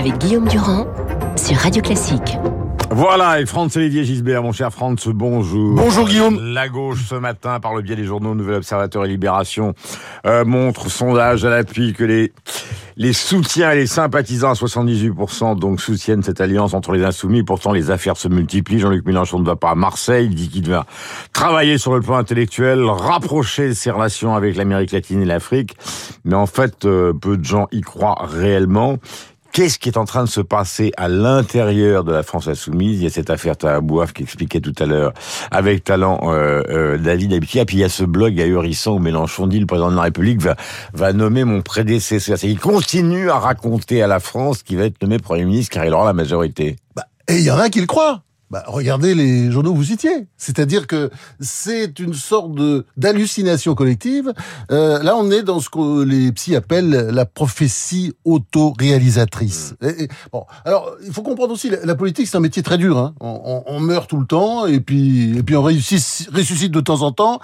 avec Guillaume Durand sur Radio Classique. Voilà, et Franz-Olivier Gisbert, mon cher Franz, bonjour. Bonjour Guillaume. La gauche ce matin, par le biais des journaux Nouvel Observateur et Libération, euh, montre sondage à l'appui que les les soutiens et les sympathisants à 78% donc soutiennent cette alliance entre les insoumis. Pourtant, les affaires se multiplient. Jean-Luc Mélenchon ne va pas à Marseille. Il dit qu'il doit travailler sur le plan intellectuel, rapprocher ses relations avec l'Amérique latine et l'Afrique. Mais en fait, euh, peu de gens y croient réellement. Qu'est-ce qui est en train de se passer à l'intérieur de la France insoumise? Il y a cette affaire Tahabouaf qui expliquait tout à l'heure avec talent euh, euh, David Abitiya. Puis il y a ce blog ahurissant où Mélenchon dit le président de la République va, va nommer mon prédécesseur. Il continue à raconter à la France qu'il va être nommé Premier ministre car il aura la majorité. Bah, et il y en a qui le croient. Bah, regardez les journaux que vous citiez. C'est-à-dire que c'est une sorte de d'hallucination collective. Euh, là, on est dans ce que les psys appellent la prophétie autoréalisatrice. Et, et, bon, alors il faut comprendre aussi la, la politique, c'est un métier très dur. Hein. On, on, on, meurt tout le temps et puis et puis on réussit, ressuscite de temps en temps.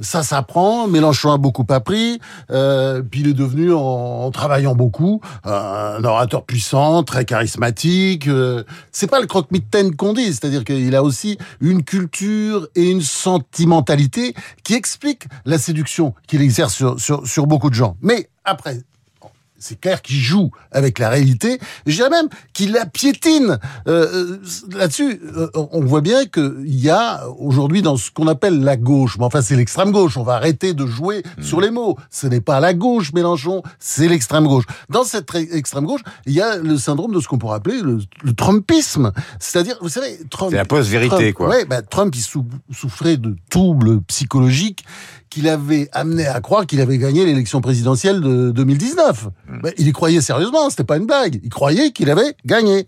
Ça s'apprend. Mélenchon a beaucoup appris. Euh, puis il est devenu en, en travaillant beaucoup un orateur puissant, très charismatique. Euh, c'est pas le croque-mitaine qu'on dit. C'est-à-dire qu'il a aussi une culture et une sentimentalité qui explique la séduction qu'il exerce sur, beaucoup de gens. Mais après, c'est clair qu'il joue avec la réalité. Je dirais même qu'il la piétine. Euh, Là-dessus, euh, on voit bien qu'il y a aujourd'hui dans ce qu'on appelle la gauche, mais enfin c'est l'extrême gauche. On va arrêter de jouer mmh. sur les mots. Ce n'est pas la gauche, Mélenchon, c'est l'extrême gauche. Dans cette extrême gauche, il y a le syndrome de ce qu'on pourrait appeler le, le Trumpisme. C'est-à-dire, vous savez, Trump. C'est la post-vérité, quoi. Ouais, bah, Trump, il sou souffrait de troubles psychologiques qu'il avait amené à croire qu'il avait gagné l'élection présidentielle de 2019. Mmh. Ben, il y croyait sérieusement, c'était pas une blague. Il croyait qu'il avait gagné.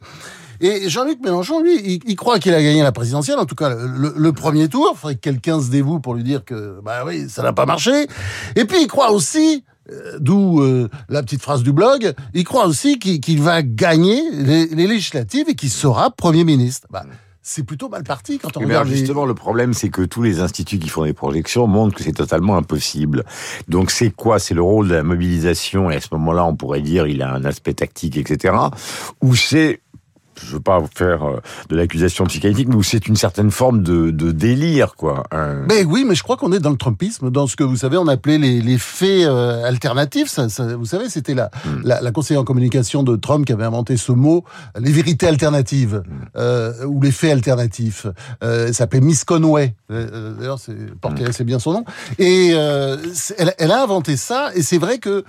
Et Jean-Luc Mélenchon, lui, il, il croit qu'il a gagné la présidentielle, en tout cas le, le premier tour. Il faudrait que quelqu'un se dévoue pour lui dire que, bah oui, ça n'a pas marché. Et puis il croit aussi, euh, d'où euh, la petite phrase du blog, il croit aussi qu'il qu va gagner les, les législatives et qu'il sera Premier ministre. Bah, c'est plutôt mal parti quand on Mais regarde. alors justement, les... le problème, c'est que tous les instituts qui font des projections montrent que c'est totalement impossible. Donc c'est quoi? C'est le rôle de la mobilisation, et à ce moment-là, on pourrait dire il a un aspect tactique, etc. Ou c'est je veux pas faire de l'accusation psychanalytique, mais c'est une certaine forme de, de délire, quoi. Un... Mais oui, mais je crois qu'on est dans le Trumpisme, dans ce que vous savez, on appelait les, les faits euh, alternatifs. Ça, ça, vous savez, c'était la, mm. la, la, conseillère en communication de Trump qui avait inventé ce mot, les vérités alternatives mm. euh, ou les faits alternatifs. Euh, elle s'appelait Miss Conway. D'ailleurs, c'est porté mm. c'est bien son nom. Et elle, elle, a inventé ça. Et c'est vrai que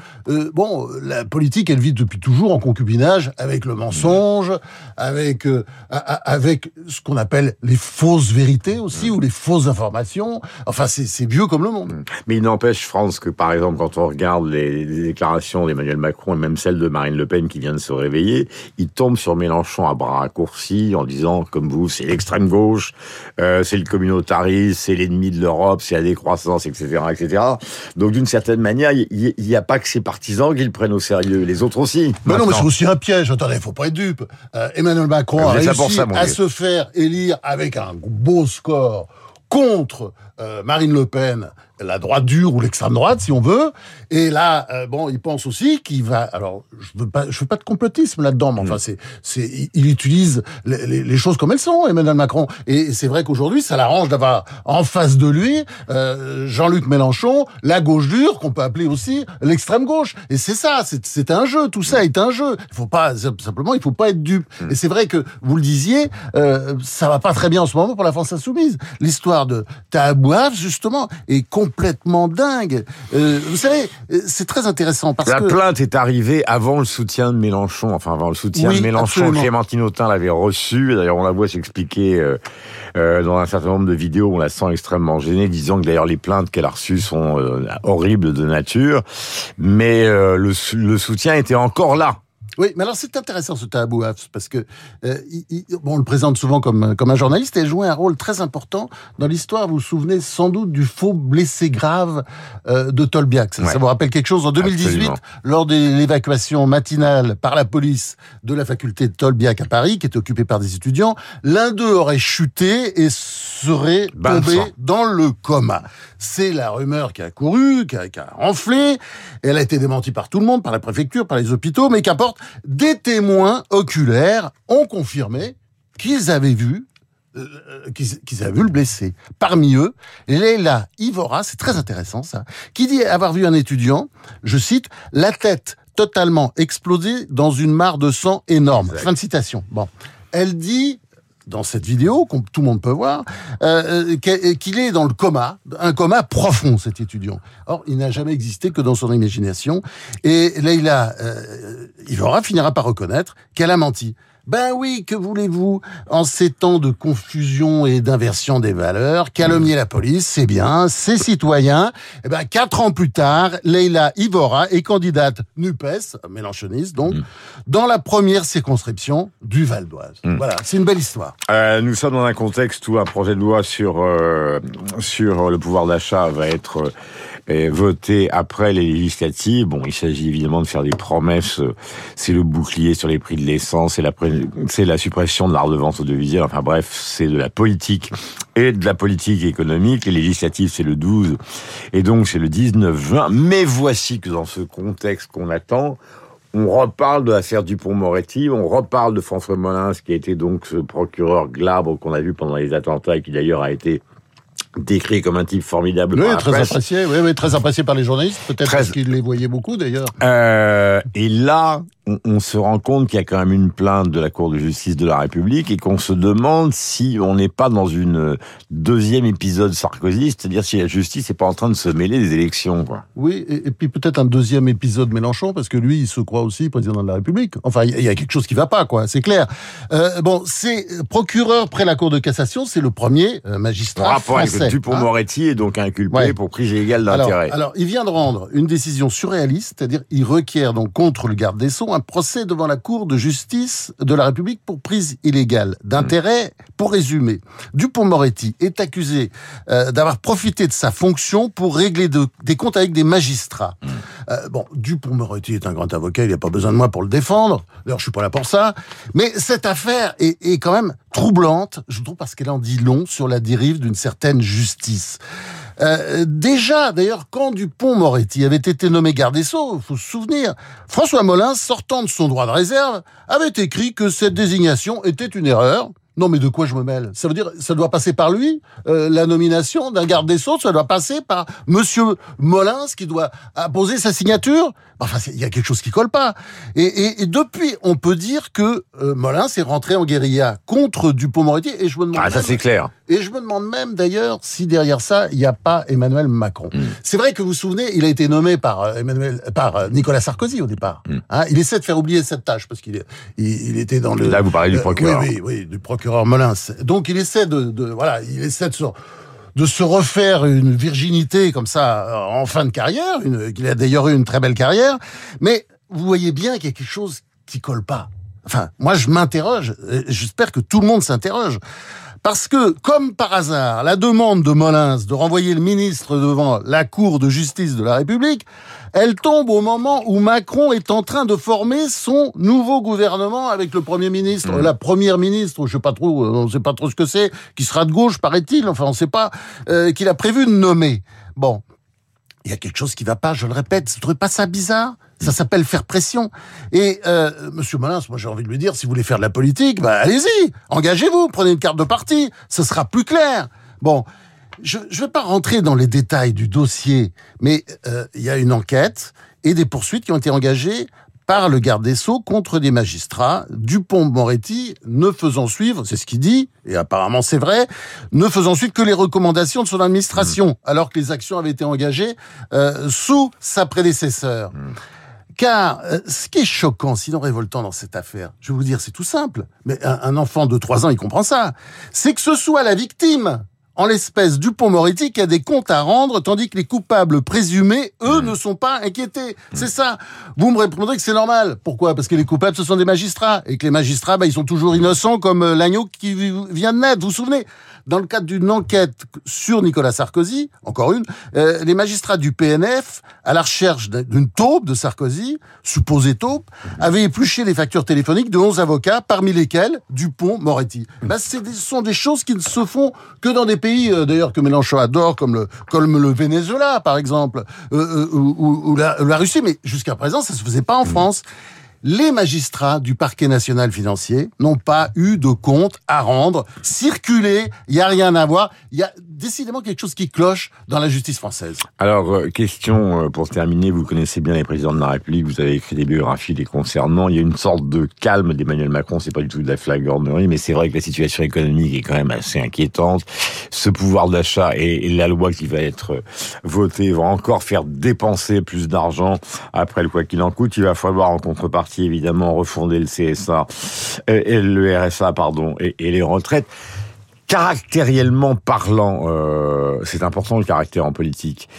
bon, la politique, elle vit depuis toujours en concubinage avec le mensonge avec euh, avec ce qu'on appelle les fausses vérités aussi mmh. ou les fausses informations. Enfin, c'est vieux comme le monde. Mais il n'empêche, France, que par exemple, quand on regarde les, les déclarations d'Emmanuel Macron et même celles de Marine Le Pen qui vient de se réveiller, il tombe sur Mélenchon à bras raccourcis en disant, comme vous, c'est l'extrême gauche, euh, c'est le communautarisme, c'est l'ennemi de l'Europe, c'est la décroissance, etc., etc. Donc d'une certaine manière, il n'y a pas que ses partisans qui le prennent au sérieux, les autres aussi. Mais non, mais c'est aussi un piège. Attendez, faut pas être dupe. Euh, Emmanuel Macron a réussi ça, à se faire élire avec un beau score contre euh, Marine Le Pen, la droite dure ou l'extrême droite, si on veut. Et là, euh, bon, il pense aussi qu'il va. Alors, je veux pas, je veux pas de complotisme là-dedans, mais enfin, c'est, c'est, il utilise les, les, les, choses comme elles sont, Emmanuel Macron. Et c'est vrai qu'aujourd'hui, ça l'arrange d'avoir en face de lui euh, Jean-Luc Mélenchon, la gauche dure, qu'on peut appeler aussi l'extrême gauche. Et c'est ça, c'est, c'est un jeu. Tout ça est un jeu. Il faut pas simplement, il faut pas être dupe. Et c'est vrai que vous le disiez, euh, ça va pas très bien en ce moment pour la France insoumise. L'histoire de Tahabouaf, justement, est complètement dingue. Euh, vous savez, c'est très intéressant parce la que... La plainte est arrivée avant le soutien de Mélenchon, enfin avant le soutien oui, de Mélenchon. Absolument. Clémentine Autain l'avait reçu, d'ailleurs on la voit s'expliquer euh, euh, dans un certain nombre de vidéos, on la sent extrêmement gênée, disant que d'ailleurs les plaintes qu'elle a reçues sont euh, horribles de nature, mais euh, le, le soutien était encore là. Oui, mais alors c'est intéressant ce tabou parce que euh, il, il, bon, on le présente souvent comme comme un journaliste et il joué un rôle très important dans l'histoire. Vous vous souvenez sans doute du faux blessé grave euh, de Tolbiac. Ça, ouais. ça, vous rappelle quelque chose? En 2018, Absolument. lors de l'évacuation matinale par la police de la faculté de Tolbiac à Paris, qui était occupée par des étudiants, l'un d'eux aurait chuté et serait tombé dans le coma. C'est la rumeur qui a couru, qui a, qui a enflé. Elle a été démentie par tout le monde, par la préfecture, par les hôpitaux, mais qu'importe des témoins oculaires ont confirmé qu'ils avaient vu euh, qu'ils avaient vu le blessé. Parmi eux, Leila Ivora, c'est très intéressant ça, qui dit avoir vu un étudiant, je cite, la tête totalement explosée dans une mare de sang énorme. Fin de citation. Bon. Elle dit dans cette vidéo, que tout le monde peut voir, euh, euh, qu'il est dans le coma, un coma profond, cet étudiant. Or, il n'a jamais existé que dans son imagination. Et Leila euh, Ivora finira par reconnaître qu'elle a menti. Ben oui, que voulez-vous? En ces temps de confusion et d'inversion des valeurs, calomnier la police, c'est bien, c'est citoyen. Et eh ben quatre ans plus tard, Leila Ivora est candidate NUPES, mélanchoniste donc, mm. dans la première circonscription du Val d'Oise. Mm. Voilà, c'est une belle histoire. Euh, nous sommes dans un contexte où un projet de loi sur euh, sur le pouvoir d'achat va être voté après les législatives. Bon, il s'agit évidemment de faire des promesses. C'est le bouclier sur les prix de l'essence, c'est la, la suppression de l'art de vente audiovisuelle. Enfin bref, c'est de la politique et de la politique économique. Les législatives, c'est le 12 et donc c'est le 19 juin. Mais voici que dans ce contexte qu'on attend, on reparle de l'affaire Dupont-Moretti, on reparle de François Molins, qui a été donc ce procureur glabre qu'on a vu pendant les attentats et qui d'ailleurs a été décrit comme un type formidable. Oui, très apprécié, oui, oui, très apprécié par les journalistes, peut-être parce qu'ils les voyaient beaucoup d'ailleurs. Euh, et là, on, se rend compte qu'il y a quand même une plainte de la Cour de justice de la République et qu'on se demande si on n'est pas dans une deuxième épisode Sarkozy, c'est-à-dire si la justice n'est pas en train de se mêler des élections. Quoi. Oui, et, puis peut-être un deuxième épisode Mélenchon, parce que lui, il se croit aussi président de la République. Enfin, il y, a quelque chose qui va pas, quoi, c'est clair. Euh, bon, c'est procureur près la Cour de cassation, c'est le premier euh, magistrat rapport français. Avec Dupont-Moretti est donc inculpé pour prise illégale d'intérêt. Alors, alors, il vient de rendre une décision surréaliste, c'est-à-dire il requiert donc contre le garde des Sceaux un procès devant la Cour de justice de la République pour prise illégale d'intérêt. Pour résumer, Dupont-Moretti est accusé euh, d'avoir profité de sa fonction pour régler des comptes avec des magistrats. Euh, bon, Dupont-Moretti est un grand avocat, il n'y a pas besoin de moi pour le défendre. D'ailleurs, je suis pas là pour ça. Mais cette affaire est, est quand même troublante, je trouve, parce qu'elle en dit long sur la dérive d'une certaine justice. Euh, déjà, d'ailleurs, quand Dupont-Moretti avait été nommé garde des Sceaux, faut se souvenir, François Molins, sortant de son droit de réserve, avait écrit que cette désignation était une erreur. Non, mais de quoi je me mêle? Ça veut dire, ça doit passer par lui, euh, la nomination d'un garde des Sceaux, ça doit passer par Monsieur Molins qui doit apposer sa signature? Enfin, il y a quelque chose qui colle pas. Et, depuis, on peut dire que euh, Molins est rentré en guérilla contre Dupont-Moretti. Et je me demande. Ah, ça c'est clair. Et je me demande même d'ailleurs si derrière ça, il n'y a pas Emmanuel Macron. Hmm. C'est vrai que vous vous souvenez, il a été nommé par euh, Emmanuel, par euh, Nicolas Sarkozy au départ. Hmm. Hein, il essaie de faire oublier cette tâche parce qu'il il, était dans le. Là, vous parlez du procureur. oui, oui, oui, du procureur Molins. Donc, il essaie de, de voilà, il essaie de se de se refaire une virginité comme ça euh, en fin de carrière, qu'il a d'ailleurs eu une très belle carrière, mais vous voyez bien qu'il y a quelque chose qui colle pas. Enfin, moi je m'interroge, j'espère que tout le monde s'interroge. Parce que, comme par hasard, la demande de Molins de renvoyer le ministre devant la Cour de justice de la République, elle tombe au moment où Macron est en train de former son nouveau gouvernement avec le Premier ministre, mmh. la Première ministre, je sais pas trop, on sait pas trop ce que c'est, qui sera de gauche, paraît-il, enfin on sait pas, euh, qu'il a prévu de nommer. Bon, il y a quelque chose qui va pas, je le répète, vous trouvez pas ça bizarre ça s'appelle faire pression. Et euh, Monsieur Molins, moi j'ai envie de lui dire, si vous voulez faire de la politique, bah allez-y, engagez-vous, prenez une carte de parti, ce sera plus clair. Bon, je ne vais pas rentrer dans les détails du dossier, mais euh, il y a une enquête et des poursuites qui ont été engagées par le garde des Sceaux contre des magistrats, Dupont-Moretti ne faisant suivre, c'est ce qu'il dit, et apparemment c'est vrai, ne faisant suivre que les recommandations de son administration, mmh. alors que les actions avaient été engagées euh, sous sa prédécesseur. Mmh. Car euh, ce qui est choquant, sinon révoltant dans cette affaire, je vais vous dire, c'est tout simple, mais un, un enfant de 3 ans, il comprend ça, c'est que ce soit la victime en l'espèce Dupont-Moretti qui a des comptes à rendre, tandis que les coupables présumés, eux, mmh. ne sont pas inquiétés. Mmh. C'est ça. Vous me répondrez que c'est normal. Pourquoi? Parce que les coupables, ce sont des magistrats. Et que les magistrats, bah, ils sont toujours innocents comme euh, l'agneau qui vient de naître. Vous vous souvenez? Dans le cadre d'une enquête sur Nicolas Sarkozy, encore une, euh, les magistrats du PNF, à la recherche d'une taupe de Sarkozy, supposée taupe, avaient épluché les factures téléphoniques de 11 avocats, parmi lesquels Dupont-Moretti. Ben, ce sont des choses qui ne se font que dans des pays, euh, d'ailleurs, que Mélenchon adore, comme le, comme le Venezuela, par exemple, euh, ou, ou, la, la, Russie, mais jusqu'à présent, ça se faisait pas en France. Les magistrats du parquet national financier n'ont pas eu de compte à rendre, circuler, il y a rien à voir, il y a décidément quelque chose qui cloche dans la justice française. Alors, euh, question euh, pour terminer, vous connaissez bien les présidents de la République, vous avez écrit des biographies les concernant, il y a une sorte de calme d'Emmanuel Macron, c'est pas du tout de la flagornerie, mais c'est vrai que la situation économique est quand même assez inquiétante. Ce pouvoir d'achat et, la loi qui va être votée va encore faire dépenser plus d'argent après le quoi qu'il en coûte. Il va falloir en contrepartie évidemment refonder le CSA, euh, et le RSA pardon, et, les retraites caractériellement parlant, euh, c'est important le caractère en politique.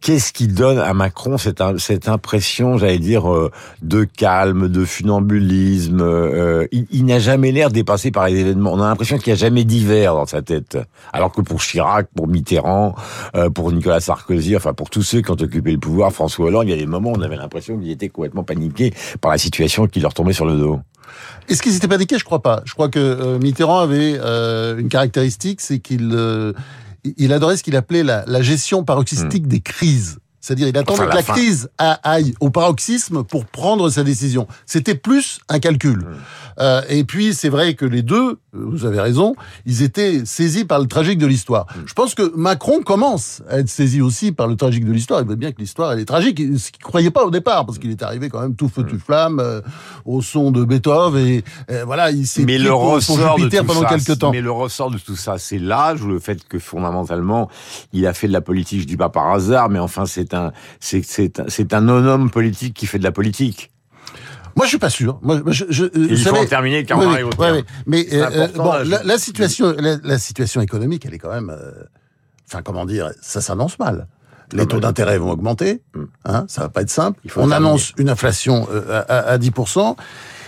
Qu'est-ce qui donne à Macron cette, cette impression, j'allais dire, euh, de calme, de funambulisme euh, Il, il n'a jamais l'air dépassé par les événements. On a l'impression qu'il n'y a jamais d'hiver dans sa tête. Alors que pour Chirac, pour Mitterrand, euh, pour Nicolas Sarkozy, enfin pour tous ceux qui ont occupé le pouvoir, François Hollande, il y a des moments où on avait l'impression qu'il était complètement paniqué par la situation qui leur tombait sur le dos. Est-ce qu'ils étaient paniqués? Je crois pas. Je crois que euh, Mitterrand avait euh, une caractéristique, c'est qu'il euh, il adorait ce qu'il appelait la, la gestion paroxystique mmh. des crises. C'est-à-dire, il attendait enfin, que la, crise aille au paroxysme pour prendre sa décision. C'était plus un calcul. Mmh. Euh, et puis, c'est vrai que les deux, vous avez raison, ils étaient saisis par le tragique de l'histoire. Mmh. Je pense que Macron commence à être saisi aussi par le tragique de l'histoire. Il veut bien que l'histoire, elle est tragique, ce qu'il croyait pas au départ, parce qu'il est arrivé quand même tout feu, tout flamme, euh, au son de Beethoven, et euh, voilà, il s'est mais le ressort de tout pendant ça, quelques temps. Mais le ressort de tout ça, c'est l'âge, ou le fait que fondamentalement, il a fait de la politique, je dis pas par hasard, mais enfin, c'est c'est un, c'est, c'est, c'est un non-homme politique qui fait de la politique. Moi, je suis pas sûr. Moi, je, je, il faut en terminer car oui, on arrive au oui, oui. Mais euh, bon, la, la, situation, la, la, situation économique, elle est quand même, euh, enfin, comment dire, ça s'annonce mal. Les taux d'intérêt vont augmenter, hein, ça va pas être simple. On terminer. annonce une inflation euh, à, à 10%.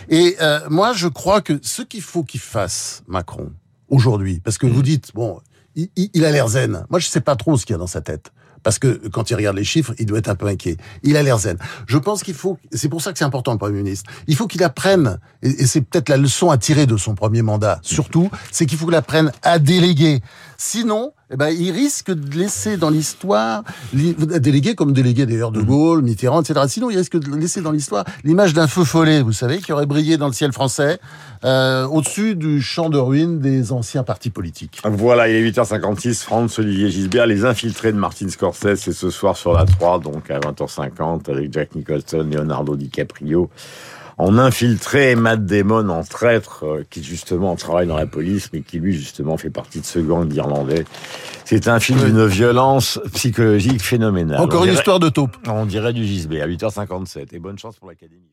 Et euh, moi, je crois que ce qu'il faut qu'il fasse, Macron, aujourd'hui, parce que mmh. vous dites, bon, il, il a l'air zen. Moi, je sais pas trop ce qu'il y a dans sa tête parce que quand il regarde les chiffres, il doit être un peu inquiet. Il a l'air zen. Je pense qu'il faut, c'est pour ça que c'est important le Premier ministre, il faut qu'il apprenne, et, c'est peut-être la leçon à tirer de son premier mandat, surtout, c'est qu'il faut qu'il apprenne à déléguer. Sinon, eh ben, il risque de laisser dans l'histoire, délégué comme délégué d'ailleurs de Gaulle, Mitterrand, etc. Sinon, il risque de laisser dans l'histoire l'image d'un feu follet, vous savez, qui aurait brillé dans le ciel français, euh, au-dessus du champ de ruines des anciens partis politiques. Voilà, il est 8h56, France, Olivier Gisbert, les infiltrés de Martin Scorsese, c'est ce soir sur la 3, donc à 20h50, avec Jack Nicholson, Leonardo DiCaprio en infiltré Matt Damon en traître euh, qui justement travaille dans la police mais qui lui justement fait partie de ce gang d'Irlandais. C'est un film d'une violence psychologique phénoménale. Encore une dirait, histoire de taupe. On dirait du Gisbert à 8h57 et bonne chance pour l'Académie.